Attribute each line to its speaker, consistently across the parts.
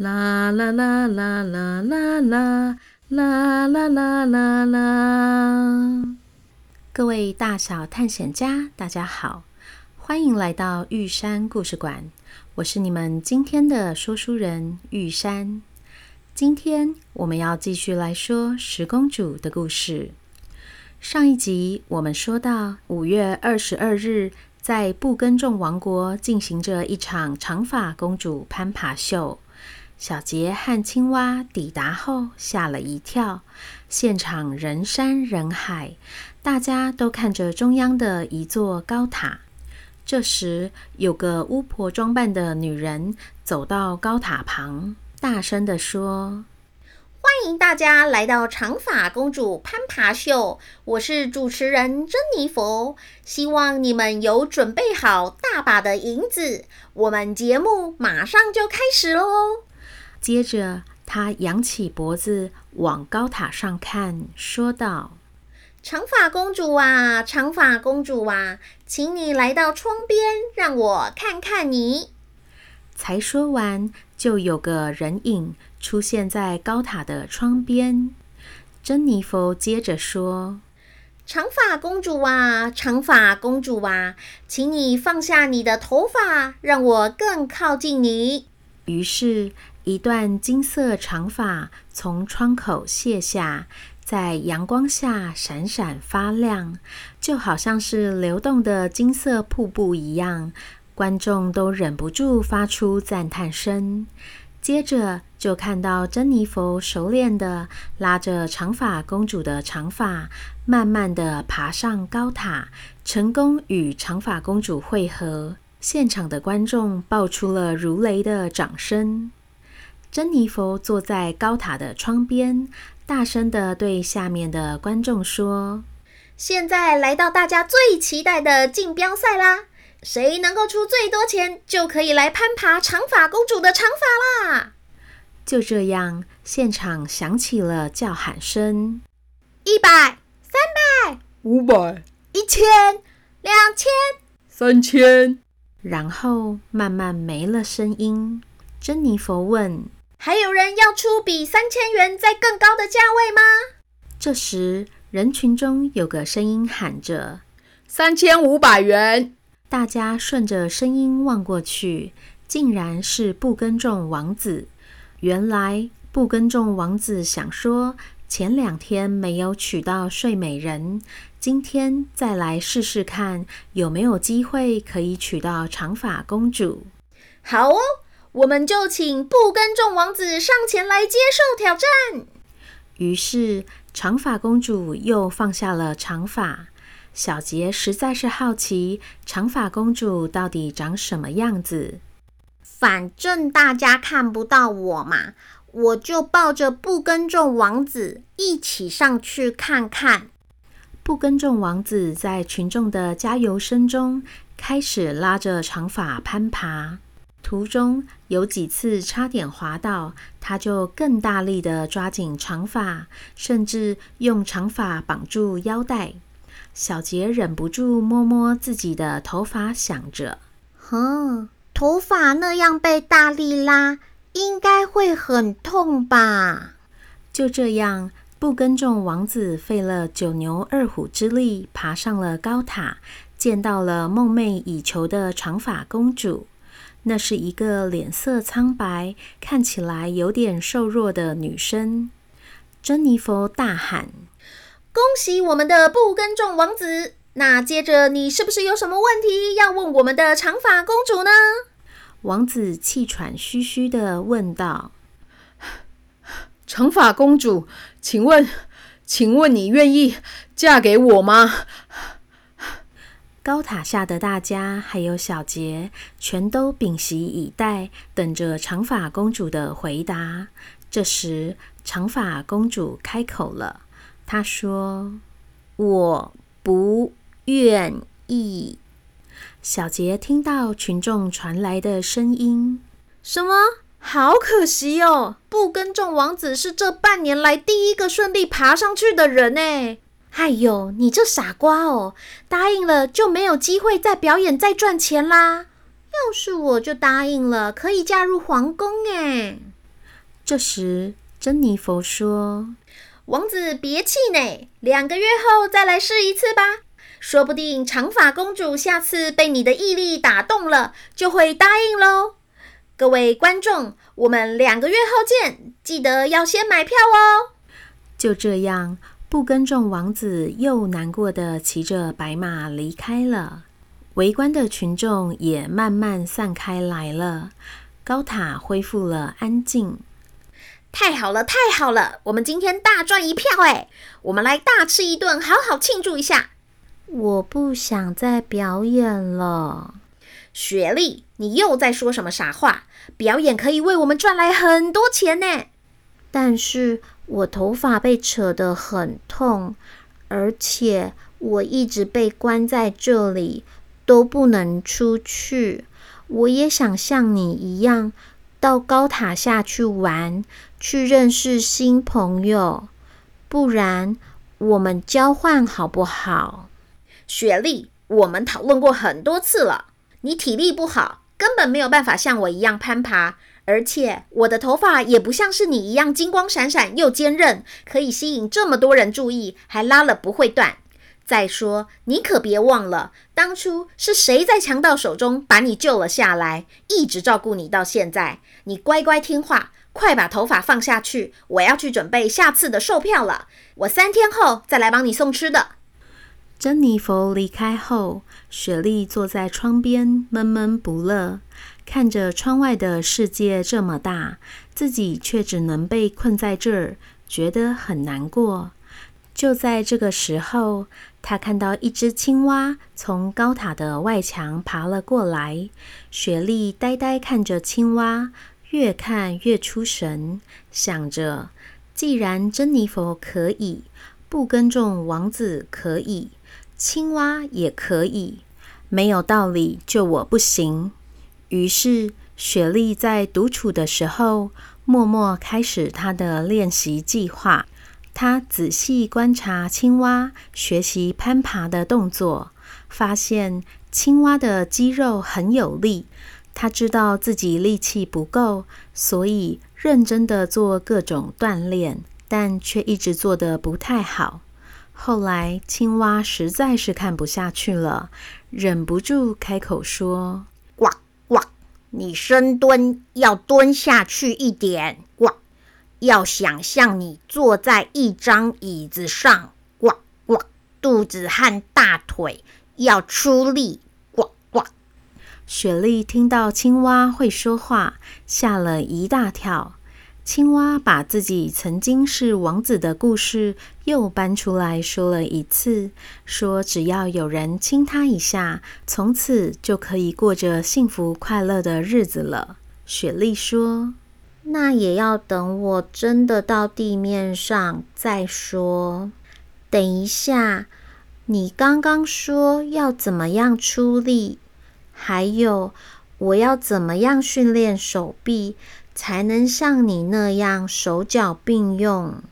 Speaker 1: 啦啦啦啦啦啦啦啦啦啦啦啦！各位大小探险家，大家好，欢迎来到玉山故事馆。我是你们今天的说书人玉山。今天我们要继续来说十公主的故事。上一集我们说到，五月二十二日，在布根众王国进行着一场长发公主攀爬秀。小杰和青蛙抵达后吓了一跳，现场人山人海，大家都看着中央的一座高塔。这时，有个巫婆装扮的女人走到高塔旁，大声地说：
Speaker 2: 欢迎大家来到长发公主攀爬秀，我是主持人珍妮佛，希望你们有准备好大把的银子，我们节目马上就开始喽。
Speaker 1: 接着，他扬起脖子往高塔上看，说道：“
Speaker 2: 长发公主啊，长发公主啊，请你来到窗边，让我看看你。”
Speaker 1: 才说完，就有个人影。出现在高塔的窗边，珍妮佛接着说：“
Speaker 2: 长发公主啊，长发公主啊，请你放下你的头发，让我更靠近你。”
Speaker 1: 于是，一段金色长发从窗口卸下，在阳光下闪闪发亮，就好像是流动的金色瀑布一样，观众都忍不住发出赞叹声。接着就看到珍妮佛熟练地拉着长发公主的长发，慢慢地爬上高塔，成功与长发公主会合。现场的观众爆出了如雷的掌声。珍妮佛坐在高塔的窗边，大声的对下面的观众说：“
Speaker 2: 现在来到大家最期待的竞标赛啦！”谁能够出最多钱，就可以来攀爬长发公主的长发啦！
Speaker 1: 就这样，现场响起了叫喊声：
Speaker 2: 一百、三百、
Speaker 3: 五百、
Speaker 2: 一千、两千、
Speaker 3: 三千。
Speaker 1: 然后慢慢没了声音。珍妮佛问：“
Speaker 2: 还有人要出比三千元再更高的价位吗？”
Speaker 1: 这时，人群中有个声音喊着：“
Speaker 3: 三千五百元。”
Speaker 1: 大家顺着声音望过去，竟然是布根种王子。原来布根种王子想说，前两天没有娶到睡美人，今天再来试试看，有没有机会可以娶到长发公主。
Speaker 2: 好哦，我们就请布根众王子上前来接受挑战。
Speaker 1: 于是长发公主又放下了长发。小杰实在是好奇，长发公主到底长什么样子？
Speaker 2: 反正大家看不到我嘛，我就抱着布根众王子一起上去看看。
Speaker 1: 布根众王子在群众的加油声中，开始拉着长发攀爬，途中有几次差点滑倒，他就更大力的抓紧长发，甚至用长发绑住腰带。小杰忍不住摸摸自己的头发，想着：“
Speaker 2: 哼，头发那样被大力拉，应该会很痛吧？”
Speaker 1: 就这样，不耕种王子费了九牛二虎之力爬上了高塔，见到了梦寐以求的长发公主。那是一个脸色苍白、看起来有点瘦弱的女生。珍妮佛大喊。
Speaker 2: 恭喜我们的布根众王子！那接着你是不是有什么问题要问我们的长发公主呢？
Speaker 1: 王子气喘吁吁的问道：“
Speaker 3: 长发公主，请问，请问你愿意嫁给我吗？”
Speaker 1: 高塔下的大家还有小杰全都屏息以待，等着长发公主的回答。这时，长发公主开口了。她说：“
Speaker 2: 我不愿意。”
Speaker 1: 小杰听到群众传来的声音：“
Speaker 2: 什么？好可惜哦！不跟众王子是这半年来第一个顺利爬上去的人呢。哎呦，你这傻瓜哦！答应了就没有机会再表演、再赚钱啦！要是我就答应了，可以嫁入皇宫哎。
Speaker 1: 这时，珍妮佛说：“
Speaker 2: 王子别气馁，两个月后再来试一次吧。说不定长发公主下次被你的毅力打动了，就会答应喽。各位观众，我们两个月后见，记得要先买票哦。”
Speaker 1: 就这样，不耕种王子又难过的骑着白马离开了。围观的群众也慢慢散开来了，高塔恢复了安静。
Speaker 2: 太好了，太好了！我们今天大赚一票哎！我们来大吃一顿，好好庆祝一下。
Speaker 1: 我不想再表演了，
Speaker 2: 雪莉，你又在说什么傻话？表演可以为我们赚来很多钱呢。
Speaker 1: 但是我头发被扯得很痛，而且我一直被关在这里。都不能出去。我也想像你一样，到高塔下去玩，去认识新朋友。不然，我们交换好不好？
Speaker 2: 雪莉，我们讨论过很多次了。你体力不好，根本没有办法像我一样攀爬。而且，我的头发也不像是你一样金光闪闪又坚韧，可以吸引这么多人注意，还拉了不会断。再说，你可别忘了，当初是谁在强盗手中把你救了下来，一直照顾你到现在。你乖乖听话，快把头发放下去，我要去准备下次的售票了。我三天后再来帮你送吃的。
Speaker 1: 珍妮佛离开后，雪莉坐在窗边闷闷不乐，看着窗外的世界这么大，自己却只能被困在这儿，觉得很难过。就在这个时候，他看到一只青蛙从高塔的外墙爬了过来。雪莉呆呆看着青蛙，越看越出神，想着：既然珍妮佛可以，不耕种王子可以，青蛙也可以，没有道理就我不行。于是，雪莉在独处的时候，默默开始她的练习计划。她仔细观察青蛙学习攀爬的动作，发现青蛙的肌肉很有力。他知道自己力气不够，所以认真的做各种锻炼，但却一直做得不太好。后来，青蛙实在是看不下去了，忍不住开口
Speaker 2: 说：“，你深蹲要蹲下去一点。”呱。要想象你坐在一张椅子上，呱呱，肚子和大腿要出力，呱呱。
Speaker 1: 雪莉听到青蛙会说话，吓了一大跳。青蛙把自己曾经是王子的故事又搬出来说了一次，说只要有人亲他一下，从此就可以过着幸福快乐的日子了。雪莉说。那也要等我真的到地面上再说。等一下，你刚刚说要怎么样出力？还有，我要怎么样训练手臂，才能像你那样手脚并用？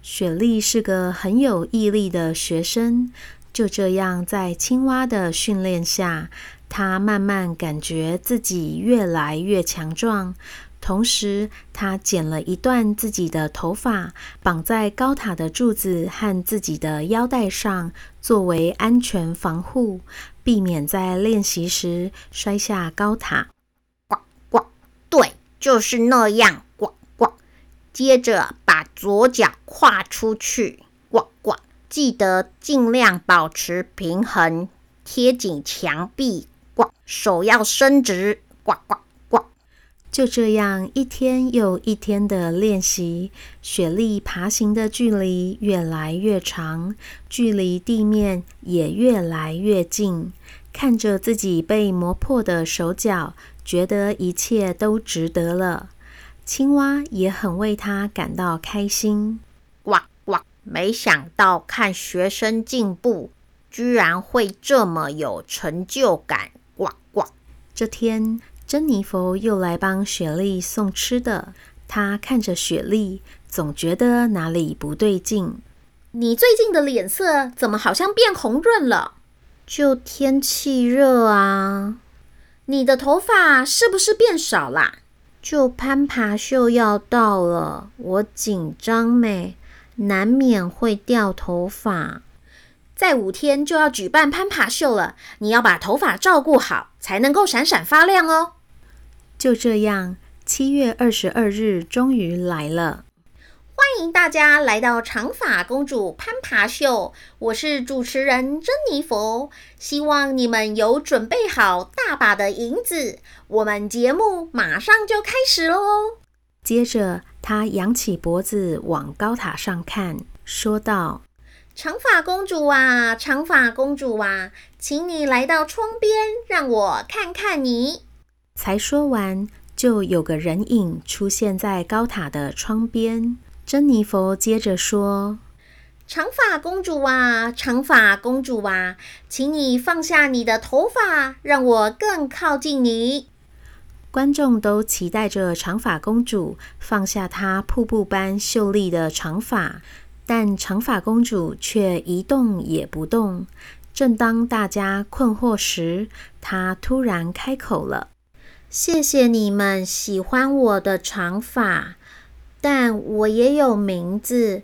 Speaker 1: 雪莉是个很有毅力的学生，就这样在青蛙的训练下，她慢慢感觉自己越来越强壮。同时，她剪了一段自己的头发，绑在高塔的柱子和自己的腰带上，作为安全防护，避免在练习时摔下高塔。
Speaker 2: 呱呱，对，就是那样。呱呱，接着把左脚跨出去。呱呱，记得尽量保持平衡，贴紧墙壁。呱，手要伸直。呱呱呱。
Speaker 1: 就这样一天又一天的练习，雪莉爬行的距离越来越长，距离地面也越来越近。看着自己被磨破的手脚，觉得一切都值得了。青蛙也很为他感到开心。
Speaker 2: 呱呱！没想到看学生进步，居然会这么有成就感。呱呱！
Speaker 1: 这天。珍妮佛又来帮雪莉送吃的。她看着雪莉，总觉得哪里不对劲。
Speaker 2: 你最近的脸色怎么好像变红润了？
Speaker 1: 就天气热啊。
Speaker 4: 你的头发是不是变少啦？
Speaker 2: 就攀爬秀要到了，我紧张咩，难免会掉头发。
Speaker 4: 再五天就要举办攀爬秀了，你要把头发照顾好，才能够闪闪发亮哦。
Speaker 1: 就这样，七月二十二日终于来了。
Speaker 4: 欢迎大家来到长发公主攀爬秀，我是主持人珍妮佛。希望你们有准备好大把的银子，我们节目马上就开始喽。
Speaker 1: 接着，她扬起脖子往高塔上看，说道：“
Speaker 4: 长发公主啊，长发公主啊，请你来到窗边，让我看看你。”
Speaker 1: 才说完，就有个人影出现在高塔的窗边。珍妮佛接着说：“
Speaker 4: 长发公主啊，长发公主啊，请你放下你的头发，让我更靠近你。”
Speaker 1: 观众都期待着长发公主放下她瀑布般秀丽的长发，但长发公主却一动也不动。正当大家困惑时，她突然开口了：“
Speaker 2: 谢谢你们喜欢我的长发。”但我也有名字，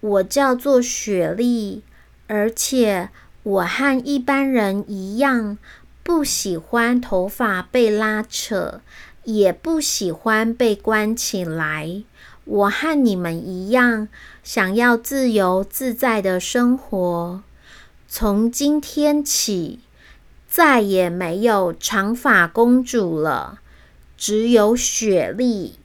Speaker 2: 我叫做雪莉，而且我和一般人一样，不喜欢头发被拉扯，也不喜欢被关起来。我和你们一样，想要自由自在的生活。从今天起，再也没有长发公主了，只有雪莉。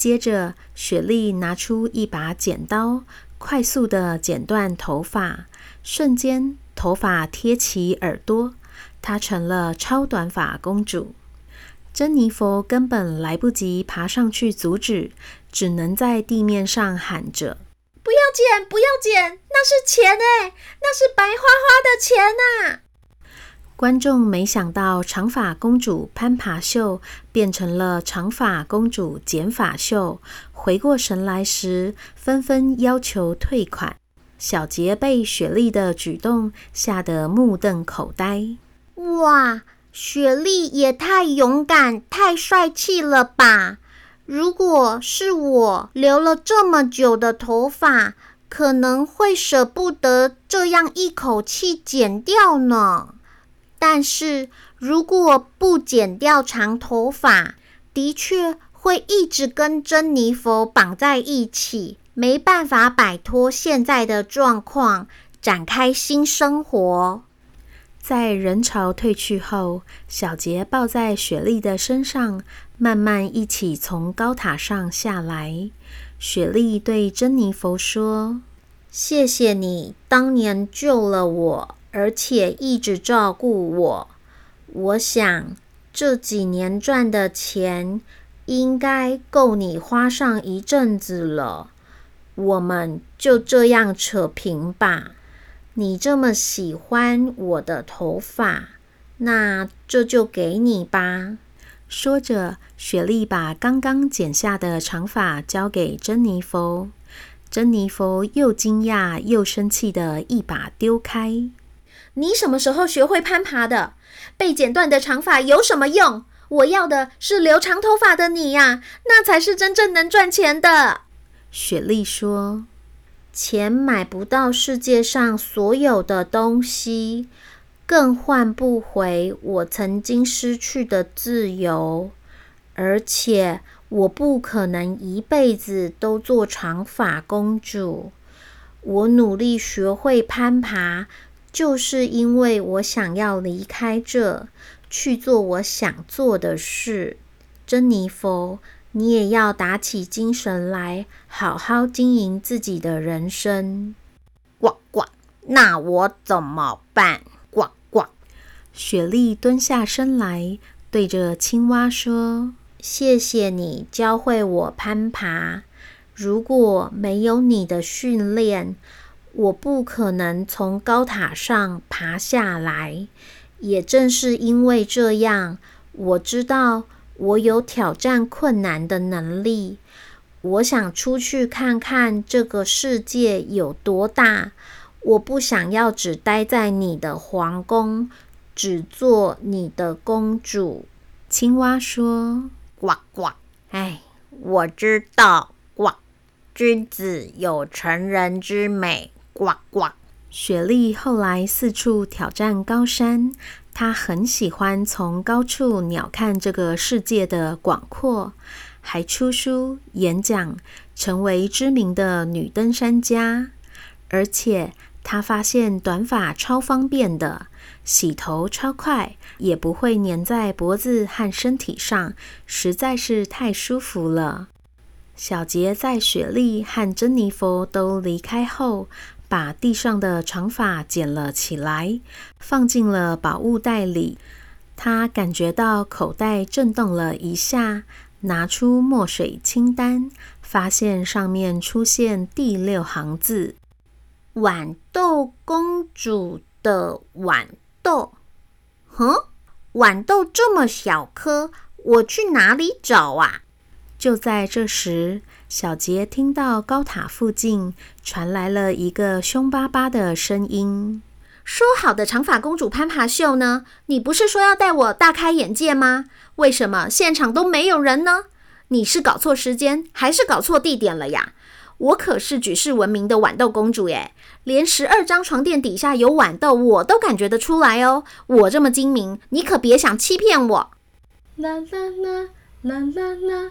Speaker 1: 接着，雪莉拿出一把剪刀，快速地剪断头发，瞬间头发贴齐耳朵，她成了超短发公主。珍妮佛根本来不及爬上去阻止，只能在地面上喊着：“
Speaker 4: 不要剪，不要剪，那是钱哎，那是白花花的钱呐！”
Speaker 1: 观众没想到长发公主攀爬秀变成了长发公主剪发秀，回过神来时，纷纷要求退款。小杰被雪莉的举动吓得目瞪口呆。
Speaker 2: 哇，雪莉也太勇敢、太帅气了吧！如果是我留了这么久的头发，可能会舍不得这样一口气剪掉呢。但是如果不剪掉长头发，的确会一直跟珍妮佛绑在一起，没办法摆脱现在的状况，展开新生活。
Speaker 1: 在人潮退去后，小杰抱在雪莉的身上，慢慢一起从高塔上下来。雪莉对珍妮佛说：“
Speaker 2: 谢谢你当年救了我。”而且一直照顾我，我想这几年赚的钱应该够你花上一阵子了。我们就这样扯平吧。你这么喜欢我的头发，那这就给你吧。
Speaker 1: 说着，雪莉把刚刚剪下的长发交给珍妮佛。珍妮佛又惊讶又生气地一把丢开。
Speaker 4: 你什么时候学会攀爬的？被剪断的长发有什么用？我要的是留长头发的你呀，那才是真正能赚钱的。
Speaker 1: 雪莉说：“
Speaker 2: 钱买不到世界上所有的东西，更换不回我曾经失去的自由，而且我不可能一辈子都做长发公主。我努力学会攀爬。”就是因为我想要离开这，去做我想做的事。珍妮佛，你也要打起精神来，好好经营自己的人生。
Speaker 4: 呱呱，那我怎么办？呱呱。
Speaker 1: 雪莉蹲下身来，对着青蛙说：“
Speaker 2: 谢谢你教会我攀爬。如果没有你的训练，”我不可能从高塔上爬下来，也正是因为这样，我知道我有挑战困难的能力。我想出去看看这个世界有多大，我不想要只待在你的皇宫，
Speaker 5: 只做你的公主。”
Speaker 1: 青蛙说：“
Speaker 2: 呱呱，哎，我知道，呱，君子有成人之美，呱呱。”
Speaker 1: 雪莉后来四处挑战高山，她很喜欢从高处鸟瞰这个世界的广阔，还出书演讲，成为知名的女登山家。而且她发现短发超方便的，洗头超快，也不会粘在脖子和身体上，实在是太舒服了。小杰在雪莉和珍妮佛都离开后，把地上的长发捡了起来，放进了宝物袋里。他感觉到口袋震动了一下，拿出墨水清单，发现上面出现第六行字：“
Speaker 2: 豌豆公主的豌豆。”哼，豌豆这么小颗，我去哪里找啊？
Speaker 1: 就在这时，小杰听到高塔附近传来了一个凶巴巴的声音：“
Speaker 2: 说好的长发公主攀爬秀呢？你不是说要带我大开眼界吗？为什么现场都没有人呢？你是搞错时间还是搞错地点了呀？我可是举世闻名的豌豆公主耶，连十二张床垫底下有豌豆我都感觉得出来哦。我这么精明，你可别想欺骗我！”
Speaker 1: 啦啦啦啦啦啦。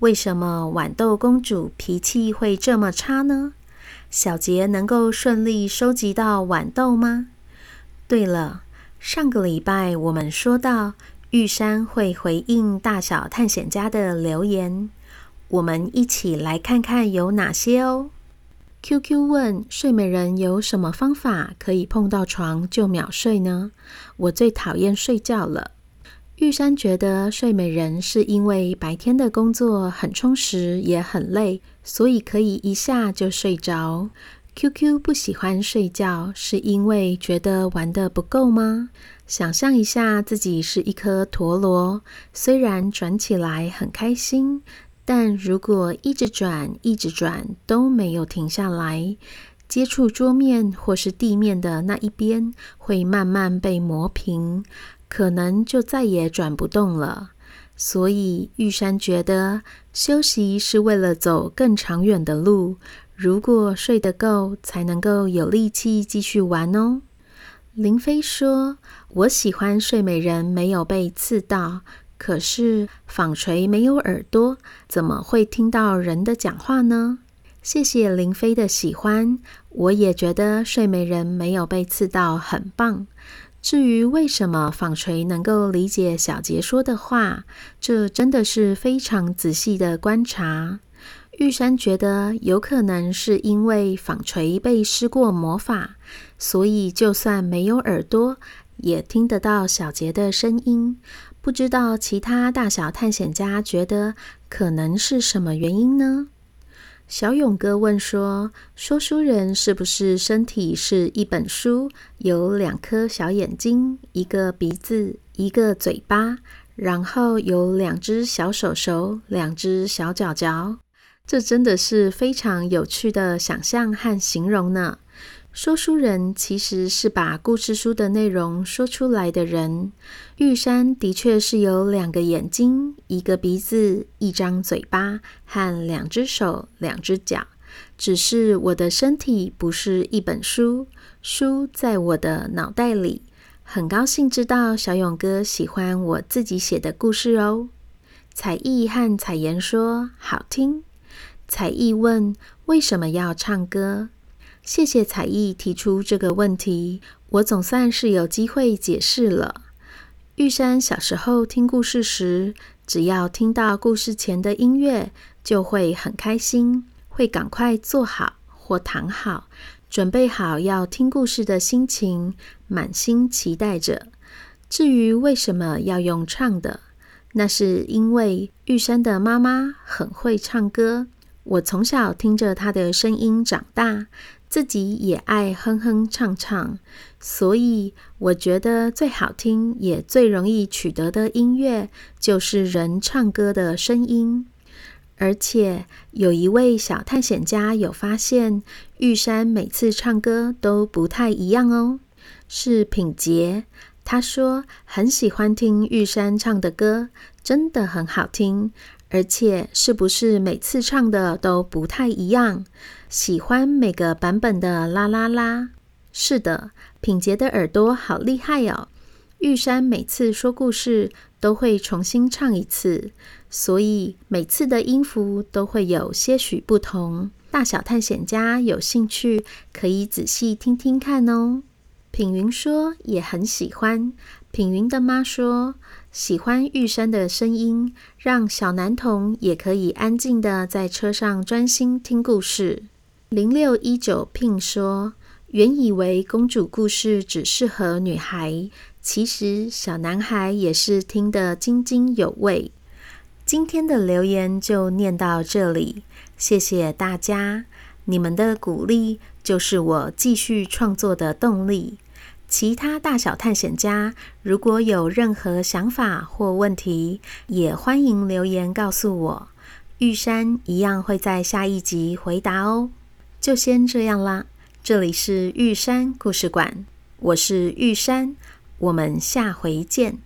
Speaker 1: 为什么豌豆公主脾气会这么差呢？小杰能够顺利收集到豌豆吗？对了，上个礼拜我们说到玉山会回应大小探险家的留言，我们一起来看看有哪些哦。QQ 问睡美人有什么方法可以碰到床就秒睡呢？我最讨厌睡觉了。玉山觉得睡美人是因为白天的工作很充实，也很累，所以可以一下就睡着。QQ 不喜欢睡觉，是因为觉得玩得不够吗？想象一下自己是一颗陀螺，虽然转起来很开心，但如果一直转、一直转都没有停下来，接触桌面或是地面的那一边会慢慢被磨平。可能就再也转不动了，所以玉山觉得休息是为了走更长远的路。如果睡得够，才能够有力气继续玩哦。林飞说：“我喜欢睡美人没有被刺到，可是纺锤没有耳朵，怎么会听到人的讲话呢？”谢谢林飞的喜欢，我也觉得睡美人没有被刺到很棒。至于为什么纺锤能够理解小杰说的话，这真的是非常仔细的观察。玉山觉得有可能是因为纺锤被施过魔法，所以就算没有耳朵，也听得到小杰的声音。不知道其他大小探险家觉得可能是什么原因呢？小勇哥问说：“说书人是不是身体是一本书，有两颗小眼睛，一个鼻子，一个嘴巴，然后有两只小手手，两只小脚脚？”这真的是非常有趣的想象和形容呢。说书人其实是把故事书的内容说出来的人。玉山的确是有两个眼睛、一个鼻子、一张嘴巴和两只手、两只脚。只是我的身体不是一本书，书在我的脑袋里。很高兴知道小勇哥喜欢我自己写的故事哦。采艺和采妍说好听。采艺问为什么要唱歌？谢谢彩艺提出这个问题，我总算是有机会解释了。玉山小时候听故事时，只要听到故事前的音乐，就会很开心，会赶快坐好或躺好，准备好要听故事的心情，满心期待着。至于为什么要用唱的，那是因为玉山的妈妈很会唱歌，我从小听着她的声音长大，自己也爱哼哼唱唱，所以我觉得最好听也最容易取得的音乐就是人唱歌的声音。而且有一位小探险家有发现，玉山每次唱歌都不太一样哦。是品杰，他说很喜欢听玉山唱的歌，真的很好听。而且是不是每次唱的都不太一样？喜欢每个版本的啦啦啦。是的，品杰的耳朵好厉害哦。玉山每次说故事都会重新唱一次，所以每次的音符都会有些许不同。大小探险家有兴趣可以仔细听听看哦。品云说也很喜欢。品云的妈说喜欢玉山的声音，让小男童也可以安静地在车上专心听故事。零六一九聘说原以为公主故事只适合女孩。其实小男孩也是听得津津有味。今天的留言就念到这里，谢谢大家，你们的鼓励就是我继续创作的动力。其他大小探险家如果有任何想法或问题，也欢迎留言告诉我。玉山一样会在下一集回答哦。就先这样啦，这里是玉山故事馆，我是玉山。我们下回见。